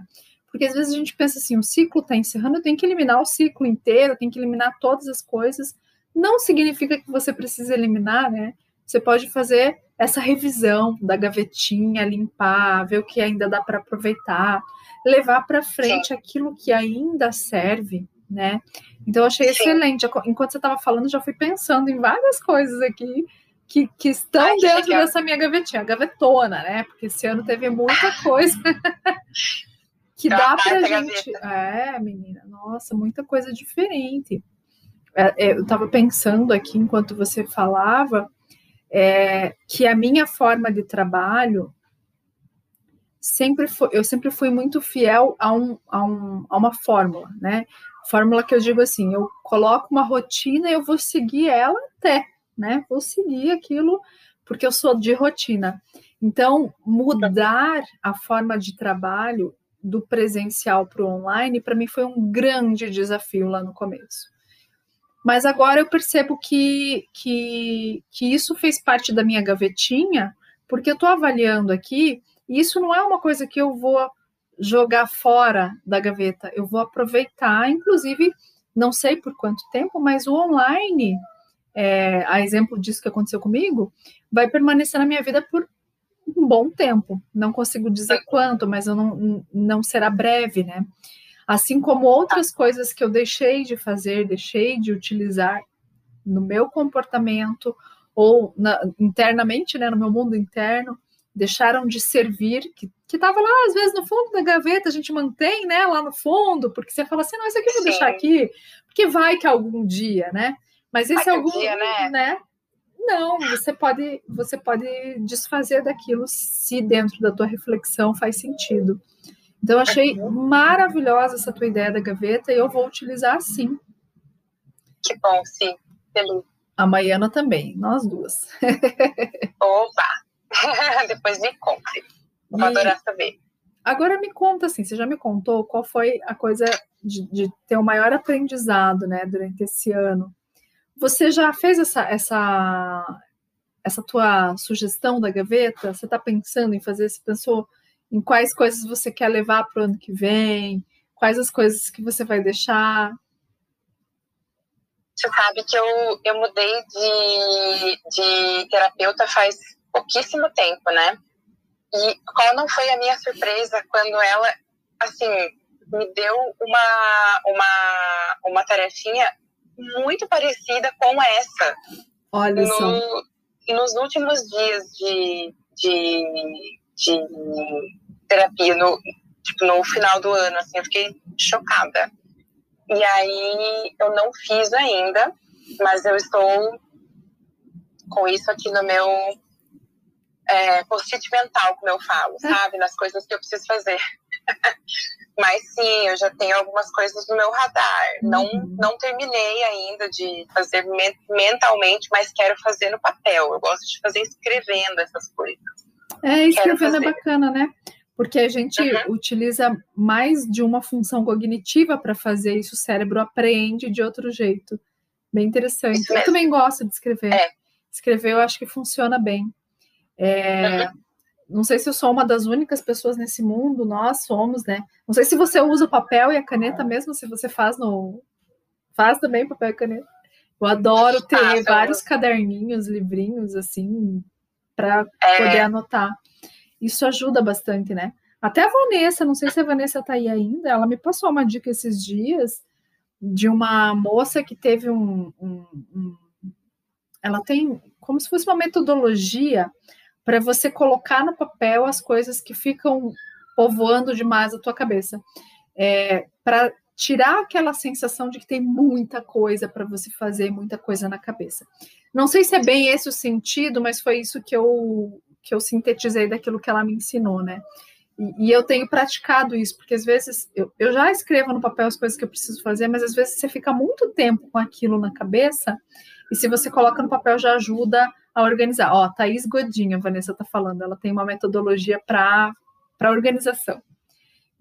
Porque às vezes a gente pensa assim, o ciclo está encerrando, eu tenho que eliminar o ciclo inteiro, eu tenho que eliminar todas as coisas. Não significa que você precisa eliminar, né? Você pode fazer essa revisão da gavetinha, limpar, ver o que ainda dá para aproveitar, levar para frente Sim. aquilo que ainda serve, né? Então, eu achei Sim. excelente. Enquanto você estava falando, já fui pensando em várias coisas aqui que, que estão Ai, que dentro legal. dessa minha gavetinha, a gavetona, né? Porque esse ano teve muita coisa que dá para gente. Gaveta. É, menina, nossa, muita coisa diferente. É, é, eu estava pensando aqui enquanto você falava é, que a minha forma de trabalho sempre foi, eu sempre fui muito fiel a, um, a, um, a uma fórmula, né? Fórmula que eu digo assim, eu coloco uma rotina e eu vou seguir ela até, né? Vou seguir aquilo porque eu sou de rotina. Então, mudar a forma de trabalho do presencial para o online, para mim foi um grande desafio lá no começo. Mas agora eu percebo que, que, que isso fez parte da minha gavetinha, porque eu estou avaliando aqui, e isso não é uma coisa que eu vou jogar fora da gaveta, eu vou aproveitar, inclusive, não sei por quanto tempo, mas o online, é, a exemplo disso que aconteceu comigo, vai permanecer na minha vida por um bom tempo. Não consigo dizer quanto, mas eu não, não será breve, né? Assim como outras coisas que eu deixei de fazer, deixei de utilizar no meu comportamento ou na, internamente, né, no meu mundo interno, deixaram de servir, que estava lá, às vezes, no fundo da gaveta, a gente mantém, né, lá no fundo, porque você fala assim, não, isso aqui eu vou Sim. deixar aqui, porque vai que algum dia, né? Mas esse algum, dia, né? né? Não, você pode, você pode desfazer daquilo se dentro da tua reflexão faz sentido. Então, eu achei maravilhosa essa tua ideia da gaveta e eu vou utilizar sim. Que bom, sim. Feliz. A Maiana também, nós duas. Opa! Depois me conte. Vou e... adorar saber. Agora me conta assim, você já me contou qual foi a coisa de, de ter o maior aprendizado, né, durante esse ano. Você já fez essa, essa, essa tua sugestão da gaveta? Você está pensando em fazer? Você pensou em quais coisas você quer levar para o ano que vem? Quais as coisas que você vai deixar? Você sabe que eu, eu mudei de, de terapeuta faz pouquíssimo tempo, né? E qual não foi a minha surpresa quando ela, assim, me deu uma, uma, uma tarefinha muito parecida com essa. Olha no, só. Nos últimos dias de, de, de terapia, no, tipo, no final do ano, assim, eu fiquei chocada. E aí eu não fiz ainda, mas eu estou com isso aqui no meu é, post-it mental, como eu falo, é. sabe? Nas coisas que eu preciso fazer. Mas sim, eu já tenho algumas coisas no meu radar. Uhum. Não, não terminei ainda de fazer mentalmente, mas quero fazer no papel. Eu gosto de fazer escrevendo essas coisas. É, escrevendo é bacana, né? Porque a gente uhum. utiliza mais de uma função cognitiva para fazer isso, o cérebro aprende de outro jeito. Bem interessante. Eu também gosto de escrever. É. Escrever eu acho que funciona bem. É, uhum. Não sei se eu sou uma das únicas pessoas nesse mundo, nós somos, né? Não sei se você usa o papel e a caneta mesmo, se você faz no. Faz também papel e caneta. Eu adoro ter ah, vários caderninhos, livrinhos, assim, para é... poder anotar. Isso ajuda bastante, né? Até a Vanessa, não sei se a Vanessa tá aí ainda, ela me passou uma dica esses dias de uma moça que teve um, um, um ela tem como se fosse uma metodologia para você colocar no papel as coisas que ficam povoando demais a tua cabeça. É, para tirar aquela sensação de que tem muita coisa para você fazer, muita coisa na cabeça. Não sei se é bem esse o sentido, mas foi isso que eu que eu sintetizei daquilo que ela me ensinou, né? E, e eu tenho praticado isso, porque às vezes eu, eu já escrevo no papel as coisas que eu preciso fazer, mas às vezes você fica muito tempo com aquilo na cabeça, e se você coloca no papel já ajuda a organizar. Ó, Thaís Godinho, a Vanessa está falando, ela tem uma metodologia para organização.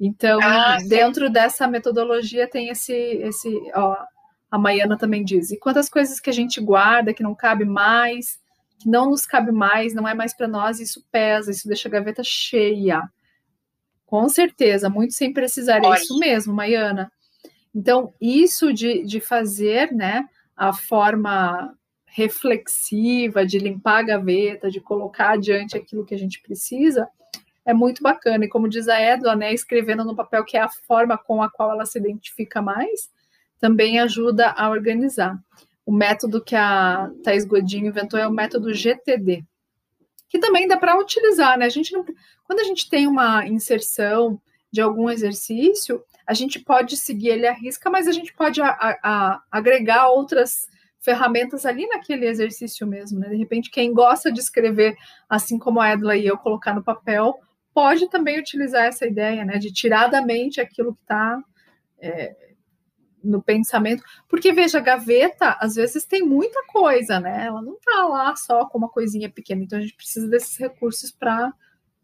Então, ah, dentro dessa metodologia tem esse, esse, ó, a Maiana também diz, e quantas coisas que a gente guarda, que não cabe mais, que não nos cabe mais, não é mais para nós, isso pesa, isso deixa a gaveta cheia. Com certeza, muito sem precisar, é isso mesmo, Maiana. Então, isso de, de fazer, né, a forma reflexiva, de limpar a gaveta, de colocar adiante aquilo que a gente precisa, é muito bacana. E como diz a Edla, né, escrevendo no papel que é a forma com a qual ela se identifica mais, também ajuda a organizar. O método que a Thais Godinho inventou é o método GTD, que também dá para utilizar, né? A gente não, quando a gente tem uma inserção de algum exercício, a gente pode seguir ele à risca, mas a gente pode a, a, agregar outras ferramentas ali naquele exercício mesmo, né? De repente, quem gosta de escrever, assim como a Edla e eu, colocar no papel, pode também utilizar essa ideia, né? De tirar da mente aquilo que está é, no pensamento. Porque, veja, a gaveta, às vezes, tem muita coisa, né? Ela não está lá só com uma coisinha pequena. Então, a gente precisa desses recursos para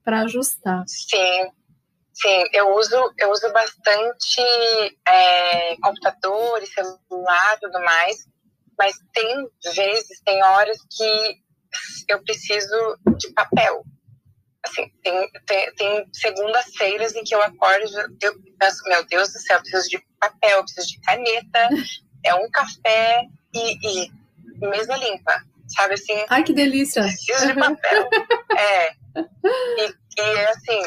ajustar. Sim. Sim, eu uso, eu uso bastante é, computador, celular e tudo mais, mas tem vezes, tem horas que eu preciso de papel. Assim, tem, tem, tem segundas-feiras em que eu acordo e eu penso, meu Deus do céu, eu preciso de papel, eu preciso de caneta, é um café e, e mesa limpa, sabe assim? Ai, que delícia! Preciso de papel. é. E, e assim,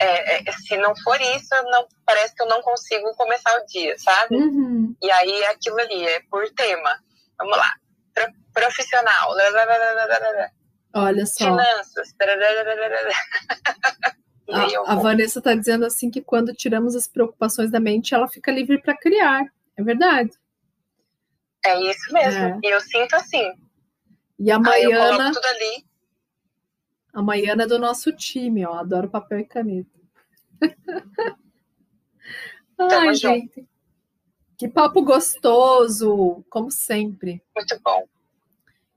é, é, se não for isso, não, parece que eu não consigo começar o dia, sabe? Uhum. E aí aquilo ali é por tema. Vamos lá. Pro, profissional. Olha só. Finanças. A, a Vanessa está dizendo assim que quando tiramos as preocupações da mente, ela fica livre para criar. É verdade. É isso mesmo. É. E eu sinto assim. E a Maiana. tudo ali. A Maiana é do nosso time, ó. Adoro papel e caneta. Ai, gente. Que papo gostoso, como sempre. Muito bom.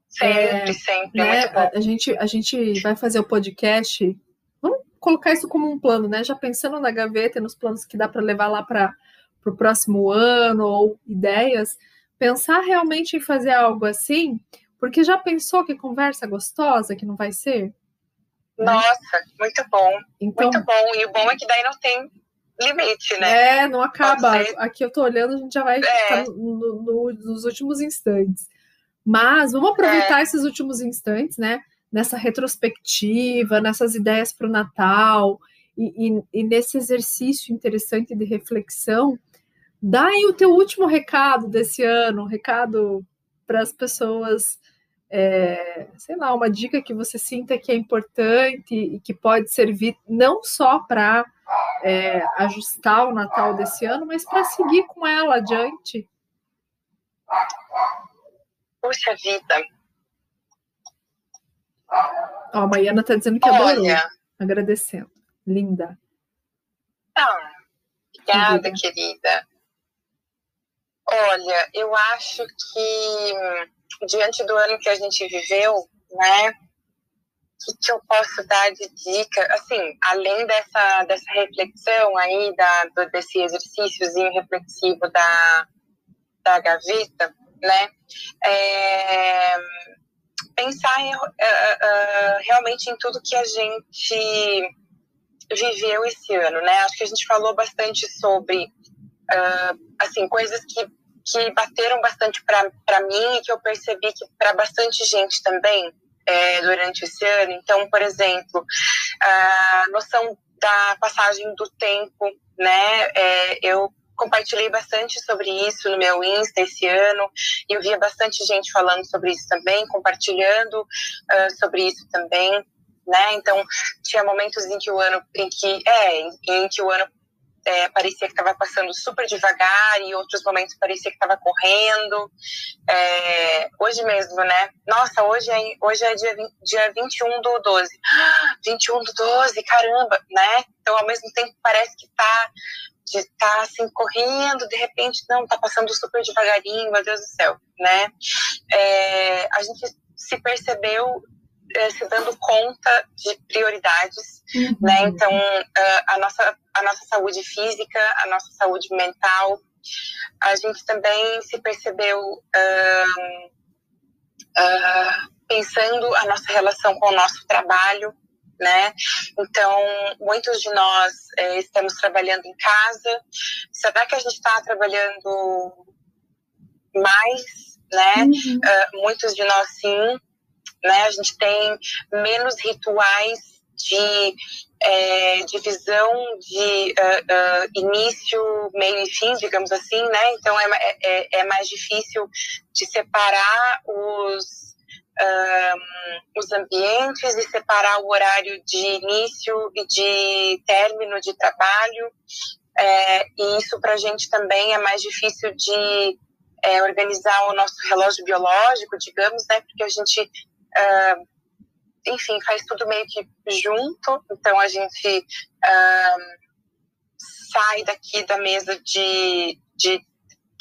Sempre, é, sempre. Né, a, a, gente, a gente vai fazer o podcast. Vamos colocar isso como um plano, né? Já pensando na gaveta e nos planos que dá para levar lá para o próximo ano ou ideias, pensar realmente em fazer algo assim, porque já pensou que conversa gostosa que não vai ser? Nossa, muito bom. Então, muito bom. E o bom é que daí não tem limite, né? É, não acaba. Aqui eu tô olhando, a gente já vai é. no, no, nos últimos instantes. Mas vamos aproveitar é. esses últimos instantes, né? Nessa retrospectiva, nessas ideias para o Natal e, e, e, nesse exercício interessante de reflexão. Dá aí o teu último recado desse ano, um recado para as pessoas, é, sei lá, uma dica que você sinta que é importante e que pode servir não só para é, ajustar o Natal desse ano, mas para seguir com ela adiante. Puxa vida. Ó, a Maiana está dizendo que adorou. Agradecendo. Linda. Ah, obrigada, querida. querida. Olha, eu acho que diante do ano que a gente viveu, né? O que, que eu posso dar de dica? Assim, além dessa, dessa reflexão aí, da, do, desse exercíciozinho reflexivo da, da gaveta, né? É, pensar uh, uh, realmente em tudo que a gente viveu esse ano, né? Acho que a gente falou bastante sobre uh, assim coisas que, que bateram bastante para mim e que eu percebi que para bastante gente também é, durante esse ano. Então, por exemplo, a noção da passagem do tempo, né? É, eu compartilhei bastante sobre isso no meu Insta esse ano e eu via bastante gente falando sobre isso também, compartilhando uh, sobre isso também, né? Então tinha momentos em que o ano, em que é, em que o ano é, parecia que estava passando super devagar e outros momentos parecia que estava correndo. É, hoje mesmo, né? Nossa, hoje é, hoje é dia, 20, dia 21 do 12. 21 do 12, caramba, né? Então, ao mesmo tempo, parece que está de tá, assim correndo, de repente não, tá passando super devagarinho, meu Deus do céu, né? É, a gente se percebeu é, se dando conta de prioridades, uhum. né? Então uh, a nossa a nossa saúde física, a nossa saúde mental, a gente também se percebeu uh, uh, pensando a nossa relação com o nosso trabalho, né? Então, muitos de nós é, estamos trabalhando em casa. Será que a gente está trabalhando mais, né? Uhum. Uh, muitos de nós sim, né? A gente tem menos rituais de é, divisão de uh, uh, início, meio e fim, digamos assim, né? Então é, é, é mais difícil de separar os um, os ambientes e separar o horário de início e de término de trabalho. É, e isso para a gente também é mais difícil de é, organizar o nosso relógio biológico, digamos, né? Porque a gente, uh, enfim, faz tudo meio que junto. Então a gente uh, sai daqui da mesa de, de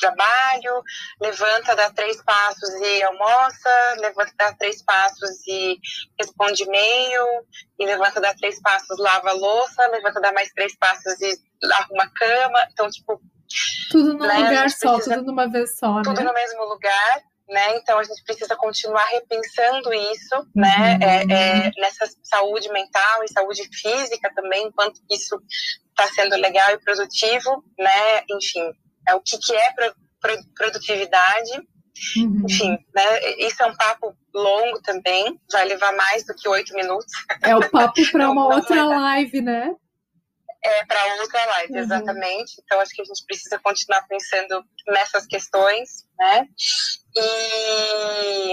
trabalho, levanta, dá três passos e almoça, levanta, dá três passos e responde e-mail, e levanta, dá três passos, lava a louça, levanta, dá mais três passos e arruma a cama. Então, tipo. Tudo num né, lugar só, precisa, tudo numa vez só. Tudo né? no mesmo lugar. Né? Então a gente precisa continuar repensando isso, né? uhum. né? É, é, nessa saúde mental e saúde física também, enquanto isso está sendo legal e produtivo, né? Enfim, é, o que, que é pro, pro, produtividade. Uhum. Enfim, né, isso é um papo longo também, vai levar mais do que oito minutos. É o papo para uma outra live, né? É para outra live, uhum. exatamente. Então acho que a gente precisa continuar pensando nessas questões, né? E,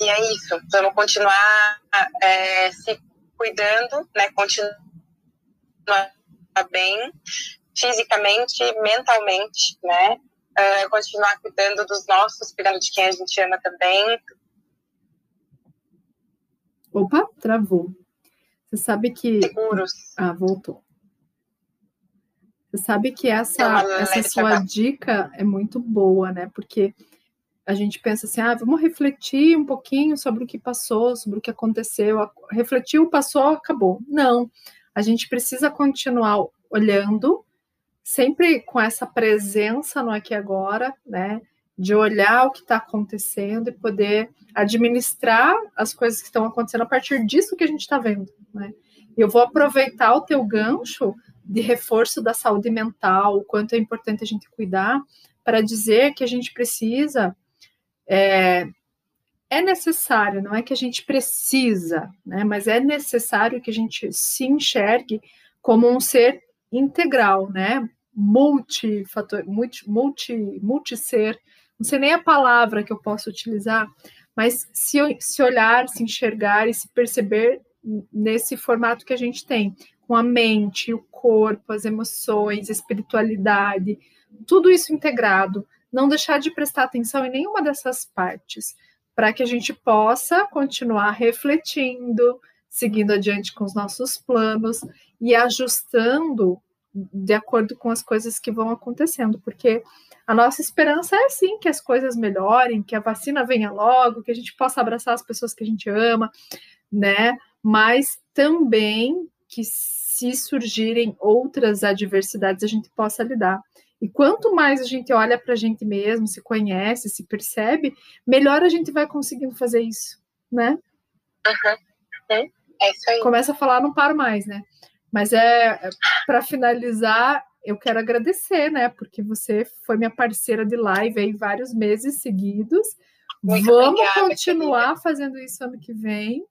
e é isso. Vamos continuar é, se cuidando, né? Continuar bem, fisicamente, mentalmente, né? Uh, continuar cuidando dos nossos, cuidando de quem a gente ama também. Opa, travou. Você sabe que. Seguros. Ah, voltou. Você sabe que essa, essa sua dica é muito boa, né? Porque a gente pensa assim, ah, vamos refletir um pouquinho sobre o que passou, sobre o que aconteceu. Refletiu, passou, acabou. Não, a gente precisa continuar olhando, sempre com essa presença no aqui e agora, né? De olhar o que está acontecendo e poder administrar as coisas que estão acontecendo a partir disso que a gente está vendo, né? Eu vou aproveitar o teu gancho de reforço da saúde mental, o quanto é importante a gente cuidar, para dizer que a gente precisa, é, é necessário, não é que a gente precisa, né, mas é necessário que a gente se enxergue como um ser integral, né, multifator, multi, multi, multiser, não sei nem a palavra que eu posso utilizar, mas se, se olhar, se enxergar e se perceber nesse formato que a gente tem, com a mente, o corpo, as emoções, a espiritualidade, tudo isso integrado, não deixar de prestar atenção em nenhuma dessas partes, para que a gente possa continuar refletindo, seguindo adiante com os nossos planos e ajustando de acordo com as coisas que vão acontecendo, porque a nossa esperança é sim que as coisas melhorem, que a vacina venha logo, que a gente possa abraçar as pessoas que a gente ama, né? Mas também que se surgirem outras adversidades, a gente possa lidar. E quanto mais a gente olha para a gente mesmo, se conhece, se percebe, melhor a gente vai conseguindo fazer isso, né? Uhum. É isso aí. Começa a falar, não paro mais, né? Mas é, é para finalizar, eu quero agradecer, né? Porque você foi minha parceira de live aí vários meses seguidos. Muito Vamos obrigada, continuar querida. fazendo isso ano que vem.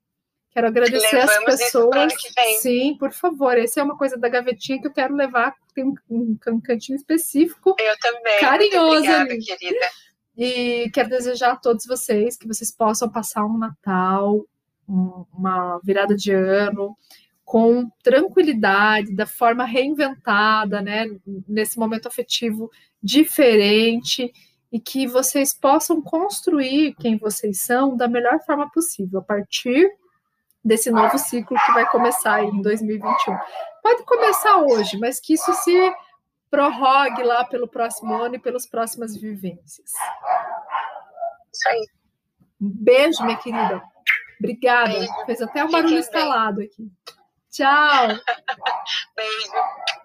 Quero agradecer Levamos as pessoas. Sim, por favor. Essa é uma coisa da gavetinha que eu quero levar. Tem um, um cantinho específico. Eu também. Carinhoso. Obrigada, ali. querida. E quero desejar a todos vocês que vocês possam passar um Natal, um, uma virada de ano com tranquilidade, da forma reinventada, né, nesse momento afetivo diferente e que vocês possam construir quem vocês são da melhor forma possível, a partir desse novo ciclo que vai começar em 2021. Pode começar hoje, mas que isso se prorrogue lá pelo próximo ano e pelas próximas vivências. Isso aí. Um beijo, minha querida. Obrigada. Beijo. Fez até um barulho instalado aqui. Tchau. beijo.